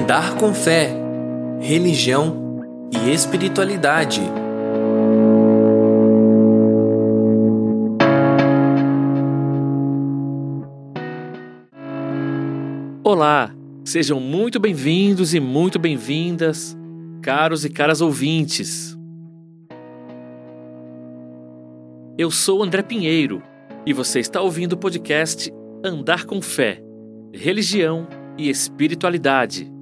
Andar com fé, religião e espiritualidade. Olá, sejam muito bem-vindos e muito bem-vindas, caros e caras ouvintes. Eu sou André Pinheiro e você está ouvindo o podcast Andar com Fé, Religião e Espiritualidade.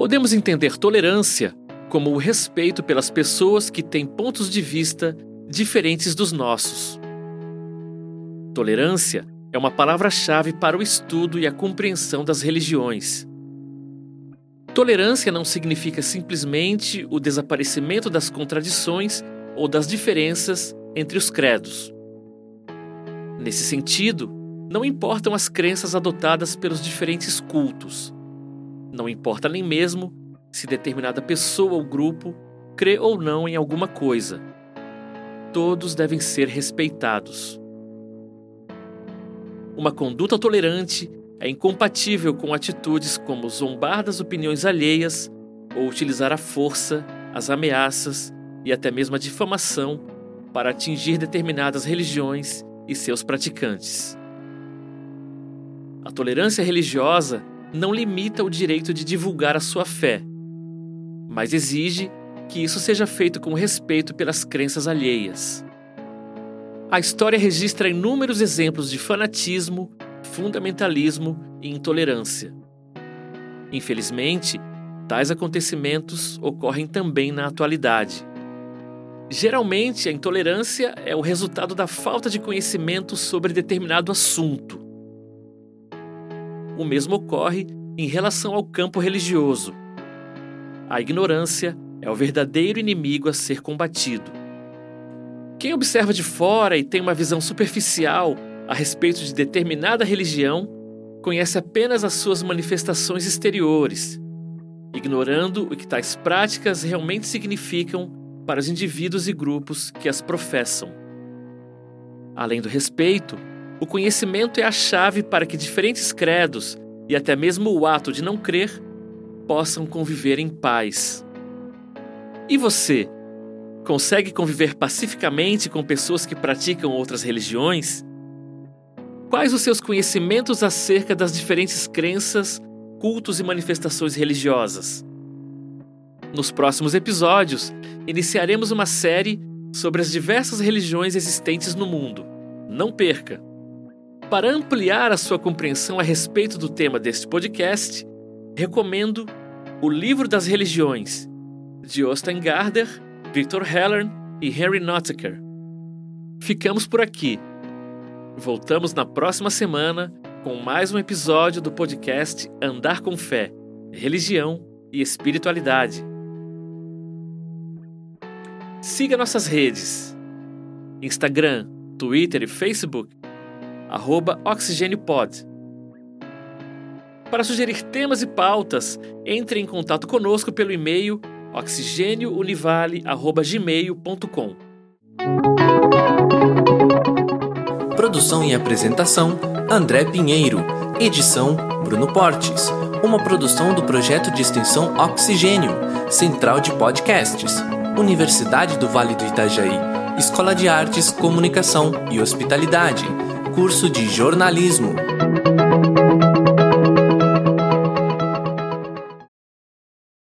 Podemos entender tolerância como o respeito pelas pessoas que têm pontos de vista diferentes dos nossos. Tolerância é uma palavra-chave para o estudo e a compreensão das religiões. Tolerância não significa simplesmente o desaparecimento das contradições ou das diferenças entre os credos. Nesse sentido, não importam as crenças adotadas pelos diferentes cultos. Não importa nem mesmo se determinada pessoa ou grupo crê ou não em alguma coisa. Todos devem ser respeitados. Uma conduta tolerante é incompatível com atitudes como zombar das opiniões alheias ou utilizar a força, as ameaças e até mesmo a difamação para atingir determinadas religiões e seus praticantes. A tolerância religiosa não limita o direito de divulgar a sua fé, mas exige que isso seja feito com respeito pelas crenças alheias. A história registra inúmeros exemplos de fanatismo fundamentalismo e intolerância. Infelizmente, tais acontecimentos ocorrem também na atualidade. Geralmente, a intolerância é o resultado da falta de conhecimento sobre determinado assunto. O mesmo ocorre em relação ao campo religioso. A ignorância é o verdadeiro inimigo a ser combatido. Quem observa de fora e tem uma visão superficial a respeito de determinada religião conhece apenas as suas manifestações exteriores, ignorando o que tais práticas realmente significam para os indivíduos e grupos que as professam. Além do respeito, o conhecimento é a chave para que diferentes credos e até mesmo o ato de não crer possam conviver em paz. E você? Consegue conviver pacificamente com pessoas que praticam outras religiões? Quais os seus conhecimentos acerca das diferentes crenças, cultos e manifestações religiosas? Nos próximos episódios, iniciaremos uma série sobre as diversas religiões existentes no mundo. Não perca! Para ampliar a sua compreensão a respeito do tema deste podcast, recomendo O Livro das Religiões, de Austin Gardner, Victor Heller e Henry Notker. Ficamos por aqui. Voltamos na próxima semana com mais um episódio do podcast Andar com Fé, Religião e Espiritualidade. Siga nossas redes: Instagram, Twitter e Facebook, arroba OxigênioPod. Para sugerir temas e pautas, entre em contato conosco pelo e-mail oxigêniounivale.gmail.com. Produção e apresentação: André Pinheiro. Edição: Bruno Portes. Uma produção do projeto de extensão Oxigênio, Central de Podcasts, Universidade do Vale do Itajaí, Escola de Artes, Comunicação e Hospitalidade, curso de jornalismo.